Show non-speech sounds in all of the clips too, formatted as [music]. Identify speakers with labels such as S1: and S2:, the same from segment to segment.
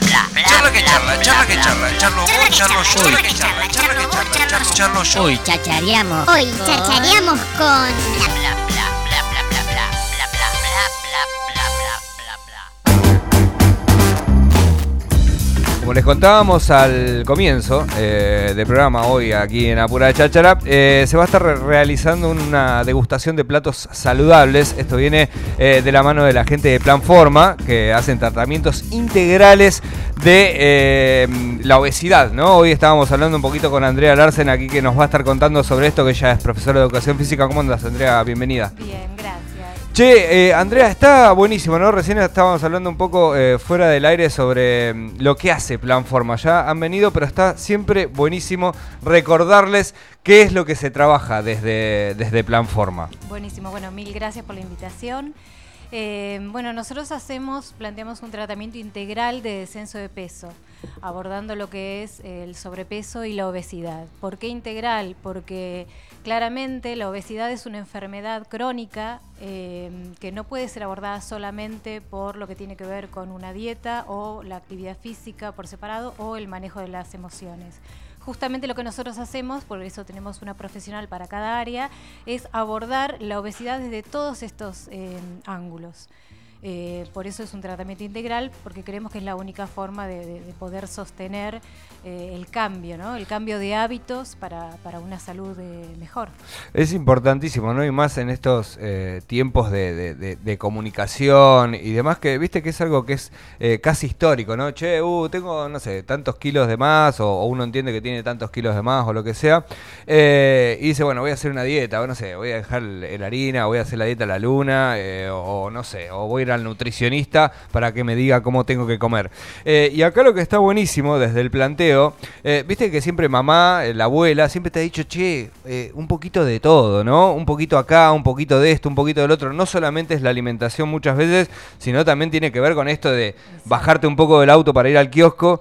S1: Charla que charla, charla que charla, charlo vos, charlo yo, charla que charla, charla que charla, charlo, charlo yo.
S2: Hoy chachareamos.
S3: Hoy chachareamos con
S4: Como les contábamos al comienzo eh, del programa hoy aquí en Apura Cháchara, eh, se va a estar re- realizando una degustación de platos saludables. Esto viene eh, de la mano de la gente de Plan Forma, que hacen tratamientos integrales de eh, la obesidad. ¿no? Hoy estábamos hablando un poquito con Andrea Larsen aquí que nos va a estar contando sobre esto, que ella es profesora de educación física. ¿Cómo andas, Andrea? Bienvenida.
S5: Bien, gracias.
S4: Che, eh, Andrea, está buenísimo, ¿no? Recién estábamos hablando un poco eh, fuera del aire sobre mm, lo que hace Plan Forma. Ya han venido, pero está siempre buenísimo recordarles qué es lo que se trabaja desde, desde Plan Forma.
S5: Buenísimo. Bueno, mil gracias por la invitación. Eh, bueno, nosotros hacemos, planteamos un tratamiento integral de descenso de peso, abordando lo que es el sobrepeso y la obesidad. ¿Por qué integral? Porque claramente la obesidad es una enfermedad crónica eh, que no puede ser abordada solamente por lo que tiene que ver con una dieta o la actividad física por separado o el manejo de las emociones. Justamente lo que nosotros hacemos, por eso tenemos una profesional para cada área, es abordar la obesidad desde todos estos eh, ángulos. Eh, por eso es un tratamiento integral, porque creemos que es la única forma de, de- de poder sostener eh, el cambio, ¿no? el cambio de hábitos para, para una salud eh, mejor.
S4: Es importantísimo, ¿no? Y más en estos tiempos de, comunicación y demás, que viste que es algo que es casi histórico, ¿no? Che, uh, tengo, no sé, tantos kilos de más, o, uno entiende que tiene tantos kilos de más, o lo que sea, y dice, bueno, voy a hacer una dieta, o no sé, voy a dejar la harina, voy a hacer la dieta a la luna, o no sé, o voy a ir al nutricionista para que me diga cómo tengo que comer. Eh, y acá lo que está buenísimo desde el planteo, eh, viste que siempre mamá, eh, la abuela, siempre te ha dicho, che, eh, un poquito de todo, ¿no? Un poquito acá, un poquito de esto, un poquito del otro. No solamente es la alimentación muchas veces, sino también tiene que ver con esto de bajarte un poco del auto para ir al kiosco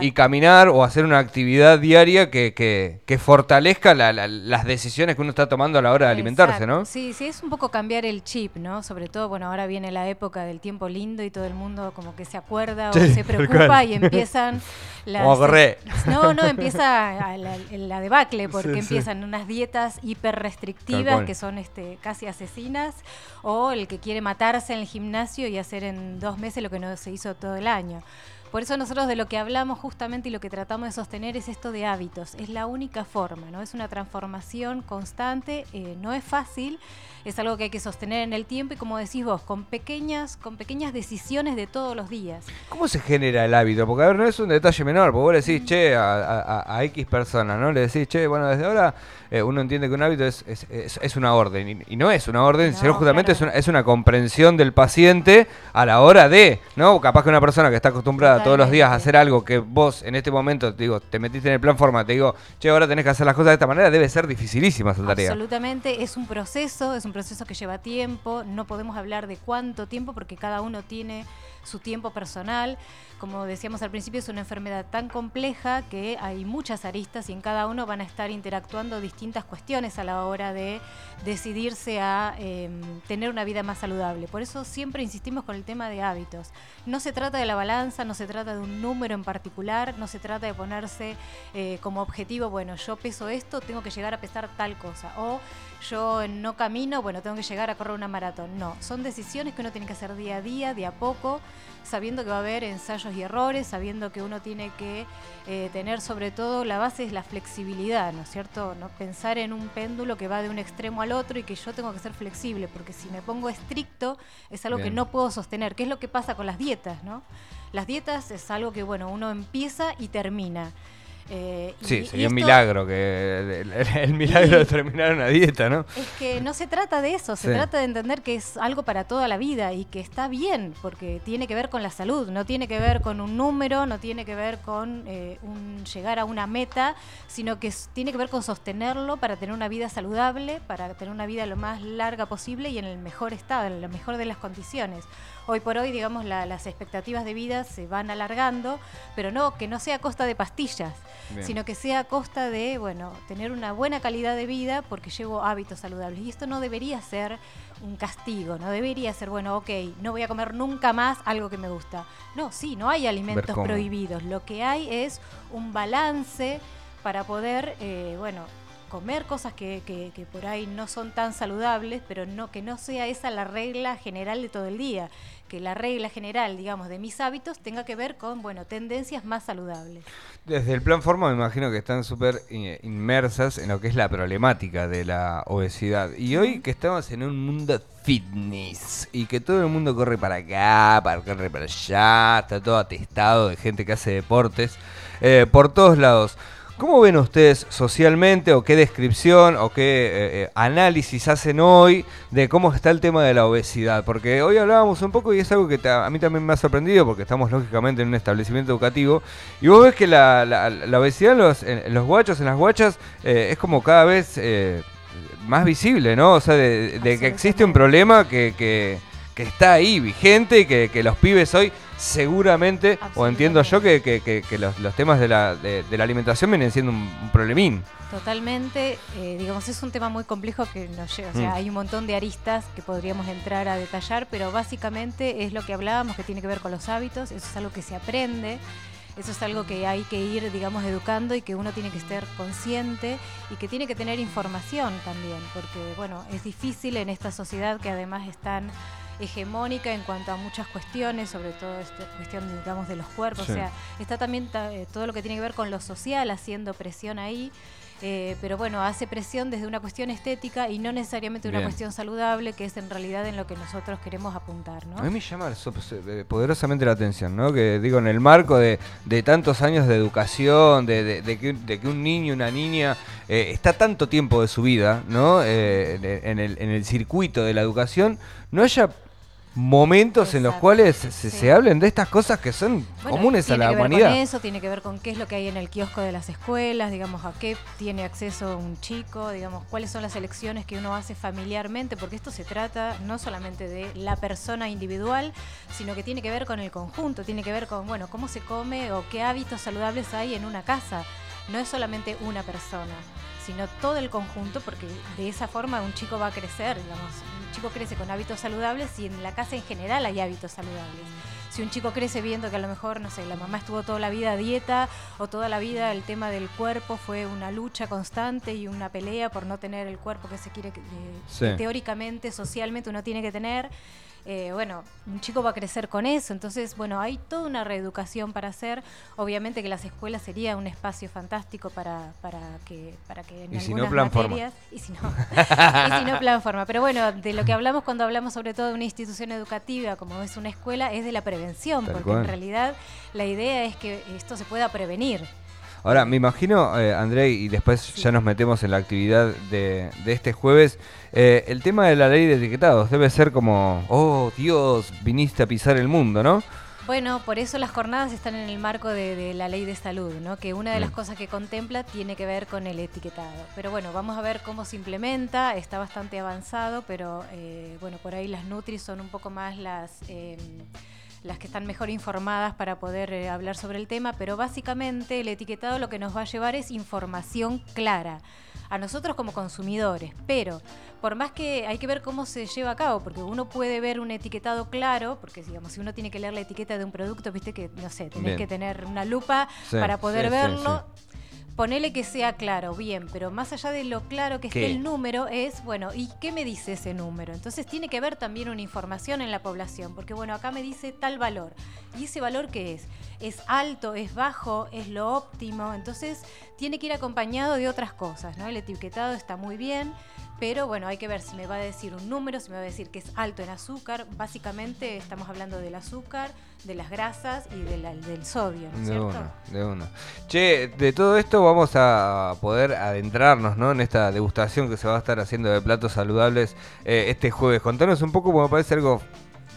S4: y caminar o hacer una actividad diaria que, que- que fortalezca la- la- las decisiones que uno está tomando a la hora de alimentarse,
S5: Exacto.
S4: ¿no?
S5: Sí, sí, es un poco cambiar el chip, ¿no? Sobre todo, bueno, ahora viene la época del tiempo lindo y todo el mundo como que se acuerda
S4: Sí,
S5: o se preocupa
S4: cual.
S5: y empiezan [laughs] las... [laughs] No, no, empieza a la, la debacle porque
S4: Sí, sí.
S5: empiezan unas dietas hiper restrictivas que son este, casi asesinas o el que quiere matarse en el gimnasio y hacer en dos meses lo que no se hizo todo el año. Por eso nosotros de lo que hablamos justamente y lo que tratamos de sostener es esto de hábitos. Es la única forma, ¿no? Es una transformación constante, eh, no es fácil, es algo que hay que sostener en el tiempo y como decís vos, con pequeñas, con pequeñas decisiones de todos los días.
S4: ¿Cómo se genera el hábito? Porque a ver, no es un detalle menor, porque vos le decís, che, a, a- a- a X persona, ¿no? Le decís, che, bueno, desde ahora eh, uno entiende que un hábito es, es, es- es una orden, y, y no es una orden,
S5: No,
S4: sino justamente
S5: claro.
S4: es, una, es una comprensión del paciente a la hora de, ¿no? Capaz que una persona que está acostumbrada todos los días hacer algo que vos en este momento, digo, te metiste en el plan forma, te digo, che, ahora tenés que hacer las cosas de esta manera, debe ser dificilísima esa tarea.
S5: Absolutamente, es un proceso, es un proceso que lleva tiempo, no podemos hablar de cuánto tiempo porque cada uno tiene su tiempo personal. Como decíamos al principio, es una enfermedad tan compleja que hay muchas aristas y en cada uno van a estar interactuando distintas cuestiones a la hora de decidirse a eh, tener una vida más saludable. Por eso siempre insistimos con el tema de hábitos. No se trata de la balanza, no se trata de un número en particular, no se trata de ponerse eh, como objetivo, bueno, yo peso esto, tengo que llegar a pesar tal cosa. O yo no camino, bueno, tengo que llegar a correr una maratón. No, son decisiones que uno tiene que hacer día a día, de a poco, sabiendo que va a haber ensayos y errores, sabiendo que uno tiene que eh, tener sobre todo la base es la flexibilidad, ¿no es cierto? No pensar en un péndulo que va de un extremo al otro y que yo tengo que ser flexible, porque si me pongo estricto es algo
S4: Bien.
S5: que no puedo sostener, que es lo que pasa con las dietas, ¿no? Las dietas es algo que, bueno, uno empieza y termina. Eh, y-
S4: Sí,
S5: y
S4: sería un
S5: esto-
S4: milagro que el, el- el milagro de terminar una dieta, ¿no?
S5: Es que no se trata de eso, se
S4: Sí.
S5: trata de entender que es algo para toda la vida y que está bien, porque tiene que ver con la salud, no tiene que ver con un número, no tiene que ver con eh, un llegar a una meta, sino que tiene que ver con sostenerlo para tener una vida saludable, para tener una vida lo más larga posible y en el mejor estado, en la mejor de las condiciones. Hoy por hoy, digamos, la- las expectativas de vida se van alargando, pero no que no sea a costa de pastillas.
S4: Bien.
S5: sino que sea a costa de, bueno, tener una buena calidad de vida porque llevo hábitos saludables. Y esto no debería ser un castigo, no debería ser, bueno, ok, no voy a comer nunca más algo que me gusta. No, sí, no hay alimentos prohibidos. Lo que hay es un balance para poder, eh, bueno, comer cosas que, que- que por ahí no son tan saludables, pero no que no sea esa la regla general de todo el día. Que la regla general, digamos, de mis hábitos tenga que ver con, bueno, tendencias más saludables.
S4: Desde el plan forma me imagino que están súper inmersas en lo que es la problemática de la obesidad. Y hoy que estamos en un mundo fitness y que todo el mundo corre para acá, para corre para allá, está todo atestado de gente que hace deportes eh, por todos lados. ¿Cómo ven ustedes socialmente o qué descripción o qué eh, eh, análisis hacen hoy de cómo está el tema de la obesidad? Porque hoy hablábamos un poco y es algo que a mí también me ha sorprendido porque estamos lógicamente en un establecimiento educativo y vos ves que la, la- la obesidad en los, en- los guachos, en las guachas, eh, es como cada vez eh, más visible, ¿no? O sea, de, de que existe un problema que, que- que está ahí vigente y que, que los pibes hoy seguramente, o entiendo yo que, que- que- que los, los temas de la, de, de la alimentación vienen siendo un, un problemín.
S5: Totalmente, eh, digamos, es un tema muy complejo que nos lleva, o sea,
S4: Mm.
S5: hay un montón de aristas que podríamos entrar a detallar, pero básicamente es lo que hablábamos, que tiene que ver con los hábitos, eso es algo que se aprende, eso es algo que hay que ir, digamos, educando y que uno tiene que estar consciente y que tiene que tener información también, porque, bueno, es difícil en esta sociedad que además es tan hegemónica en cuanto a muchas cuestiones, sobre todo esta cuestión, digamos, de los cuerpos,
S4: Sí.
S5: o sea, está también ta- eh, todo lo que tiene que ver con lo social haciendo presión ahí. eh, pero bueno, hace presión desde una cuestión estética y no necesariamente una cuestión saludable, que es en realidad en lo que nosotros queremos apuntar, ¿no?
S4: A mí me llama so- eh, poderosamente la atención, ¿no? Que digo, en el marco de, de tantos años de educación, de, de- de que, un- de que un niño, una niña, eh, está tanto tiempo de su vida, ¿no? Eh, en el, en el circuito de la educación, no haya momentos en los cuales se,
S5: sí.
S4: se hablen de estas cosas que son
S5: Bueno,
S4: comunes a
S5: tiene
S4: la
S5: que ver
S4: humanidad.
S5: Con eso tiene que ver con qué es lo que hay en el kiosco de las escuelas, digamos, a qué tiene acceso un chico, digamos, cuáles son las elecciones que uno hace familiarmente, porque esto se trata no solamente de la persona individual, sino que tiene que ver con el conjunto, tiene que ver con, bueno, cómo se come o qué hábitos saludables hay en una casa. No es solamente una persona, sino todo el conjunto, porque de esa forma un chico va a crecer, digamos, chico crece con hábitos saludables y en la casa en general hay hábitos saludables. Si un chico crece viendo que a lo mejor, no sé, la mamá estuvo toda la vida a dieta o toda la vida el tema del cuerpo fue una lucha constante y una pelea por no tener el cuerpo que se quiere, que, eh,
S4: Sí.
S5: que teóricamente, socialmente uno tiene que tener, eh, bueno, un chico va a crecer con eso. Entonces, bueno, hay toda una reeducación para hacer. Obviamente que las escuelas sería un espacio fantástico para, para que para que en
S4: Y si no,
S5: algunas
S4: plan forma.
S5: materias y si no [laughs] y si no plan forma. Pero bueno, de lo que hablamos cuando hablamos sobre todo de una institución educativa como es una escuela es de la prevención,
S4: Tal
S5: porque
S4: cual.
S5: en realidad la idea es que esto se pueda prevenir.
S4: Ahora, me imagino, eh, André, y después
S5: Sí.
S4: ya nos metemos en la actividad de, de este jueves, eh, el tema de la ley de etiquetados debe ser como, oh Dios, viniste a pisar el mundo, ¿no?
S5: Bueno, por eso las jornadas están en el marco de, de la ley de salud, ¿no? que una de las
S4: Mm.
S5: cosas que contempla tiene que ver con el etiquetado. Pero bueno, vamos a ver cómo se implementa, está bastante avanzado, pero eh, bueno, por ahí las Nutri son un poco más las, eh, las que están mejor informadas para poder eh, hablar sobre el tema, pero básicamente el etiquetado lo que nos va a llevar es información clara a nosotros como consumidores, pero por más que hay que ver cómo se lleva a cabo, porque uno puede ver un etiquetado claro, porque digamos, si uno tiene que leer la etiqueta de un producto, viste que, no sé, tenés
S4: Bien.
S5: que tener una lupa
S4: Sí,
S5: para poder
S4: sí, sí,
S5: verlo. Ponele que sea claro, bien, pero más allá de lo claro que esté
S4: ¿Qué?
S5: el número, es, bueno, ¿y qué me dice ese número? Entonces tiene que haber también una información en la población, porque bueno, acá me dice tal valor. ¿Y ese valor qué es? ¿Es alto, es bajo, es lo óptimo? Entonces tiene que ir acompañado de otras cosas, ¿no? El etiquetado está muy bien, pero bueno, hay que ver si me va a decir un número, si me va a decir que es alto en azúcar. Básicamente estamos hablando del azúcar, de las grasas y de la- del sodio, ¿no es
S4: De
S5: cierto?
S4: una, de una. Che, de todo esto vamos a poder adentrarnos ¿no? en esta degustación que se va a estar haciendo de platos saludables eh, este jueves. Contanos un poco, porque me parece algo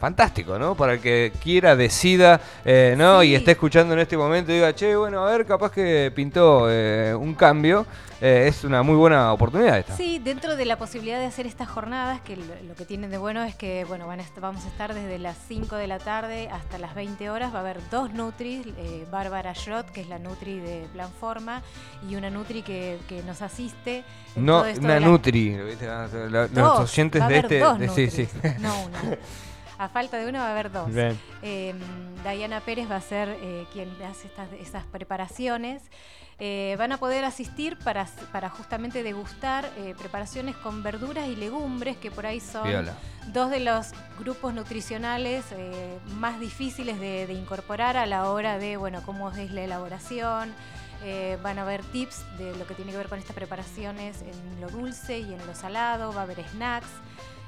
S4: fantástico, ¿no? Para el que quiera, decida, eh, ¿no?
S5: Sí.
S4: Y esté escuchando en este momento y diga, che, bueno, a ver, capaz que pintó eh, un cambio. Eh, es una muy buena oportunidad esta.
S5: Sí, dentro de la posibilidad de hacer estas jornadas, que lo, que tienen de bueno es que bueno, van a vamos a estar desde las 5 de la tarde hasta las 20 horas. Va a haber dos Nutris, eh, Bárbara Schrott, que es la Nutri de Planforma, y una Nutri que, que nos asiste.
S4: No, una Nutri. La- la-
S5: Dos,
S4: los oyentes de este.
S5: dos
S4: de- sí, sí.
S5: No una. [laughs] A falta de una va a haber dos.
S4: Bien.
S5: Eh, Diana Pérez va a ser eh, quien hace estas, esas preparaciones. Eh, van a poder asistir para, para justamente degustar eh, preparaciones con verduras y legumbres, que por ahí son dos de los grupos nutricionales eh, más difíciles de, de incorporar a la hora de, bueno, cómo es la elaboración. Eh, van a haber tips de lo que tiene que ver con estas preparaciones en lo dulce y en lo salado, va a haber snacks.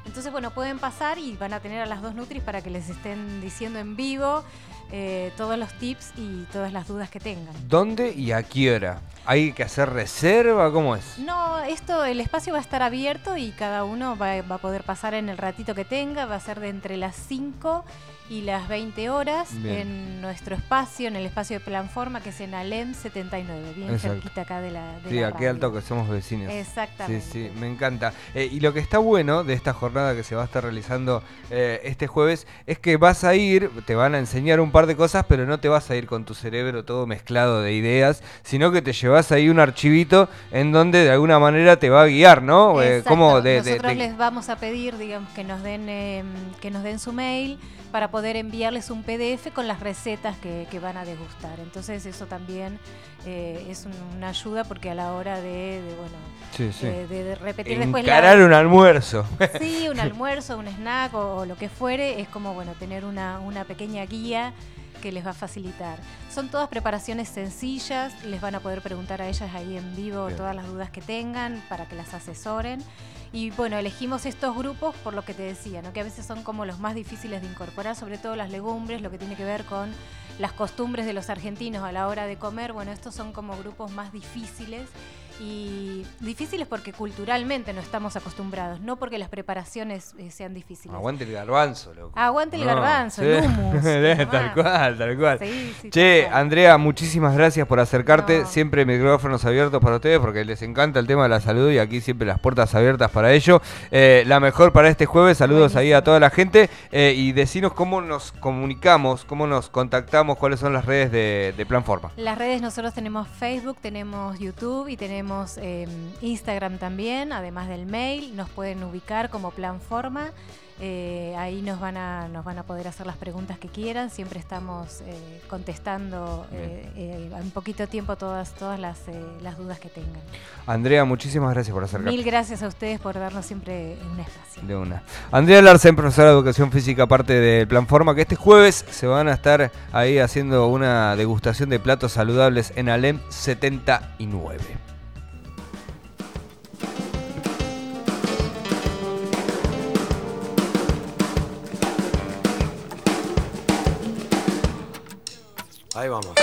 S5: Entonces, bueno, pueden pasar y van a tener a las dos Nutris para que les estén diciendo en vivo eh, todos los tips y todas las dudas que tengan.
S4: ¿Dónde y a qué hora? ¿Hay que hacer reserva? ¿Cómo es?
S5: No, esto, el espacio va a estar abierto y cada uno va, va a poder pasar en el ratito que tenga, va a ser de entre las 5 y las 20 horas
S4: Bien.
S5: en nuestro espacio, en el espacio de Planforma, que es en Alem 79, bien
S4: Exacto.
S5: cerquita acá de la de
S4: Sí,
S5: la
S4: aquí
S5: radio.
S4: alto que somos vecinos.
S5: Exactamente.
S4: Sí, sí, me encanta. Eh, y lo que está bueno de esta jornada que se va a estar realizando eh, este jueves es que vas a ir, te van a enseñar un par de cosas, pero no te vas a ir con tu cerebro todo mezclado de ideas, sino que te llevas ahí un archivito en donde de alguna manera te va a guiar, ¿no? Eh, de,
S5: Nosotros
S4: de-
S5: les vamos a pedir, digamos, que nos den eh, que nos den su mail para poder enviarles un PDF con las recetas que, que van a degustar. Entonces eso también eh, es un- una ayuda porque a la hora de, de, bueno
S4: Sí, sí.
S5: eh, de, de repetir después
S4: Encarar un almuerzo. [laughs]
S5: Sí, un almuerzo, un snack o, o lo que fuere, es como bueno tener una, una pequeña guía que les va a facilitar. Son todas preparaciones sencillas, les van a poder preguntar a ellas ahí en vivo
S4: Bien.
S5: todas las dudas que tengan para que las asesoren. Y bueno, elegimos estos grupos por lo que te decía, ¿no? que a veces son como los más difíciles de incorporar, sobre todo las legumbres, lo que tiene que ver con las costumbres de los argentinos a la hora de comer. Bueno, estos son como grupos más difíciles y difíciles porque culturalmente no estamos acostumbrados, no porque las preparaciones eh, sean difíciles.
S4: Aguante el garbanzo, loco.
S5: Aguante el
S4: No,
S5: garbanzo,
S4: sí.
S5: el hummus. y [laughs]
S4: tal cual, tal cual.
S5: Sí, sí,
S4: Che,
S5: tal cual.
S4: Andrea, muchísimas gracias por acercarte.
S5: No.
S4: Siempre micrófonos abiertos para ustedes porque les encanta el tema de la salud y aquí siempre las puertas abiertas para ello. Eh, la mejor para este jueves. Saludos ahí a toda la gente eh, y decinos cómo nos comunicamos, cómo nos contactamos, cuáles son las redes de, de Planforma.
S5: Las redes nosotros tenemos Facebook, tenemos YouTube y tenemos eh, Instagram también, además del mail. Nos pueden ubicar como Planforma. Eh, ahí nos van a nos van a poder hacer las preguntas que quieran. Siempre estamos eh, contestando eh, eh, en poquito tiempo todas todas las, eh, las dudas que tengan.
S4: Andrea, muchísimas gracias por acercarte.
S5: Mil gracias a ustedes por darnos siempre un espacio.
S4: De una. Andrea Larsen, profesora de Educación Física, parte del Planforma, que este jueves se van a estar ahí haciendo una degustación de platos saludables en Alem 79.
S2: Ahí vamos.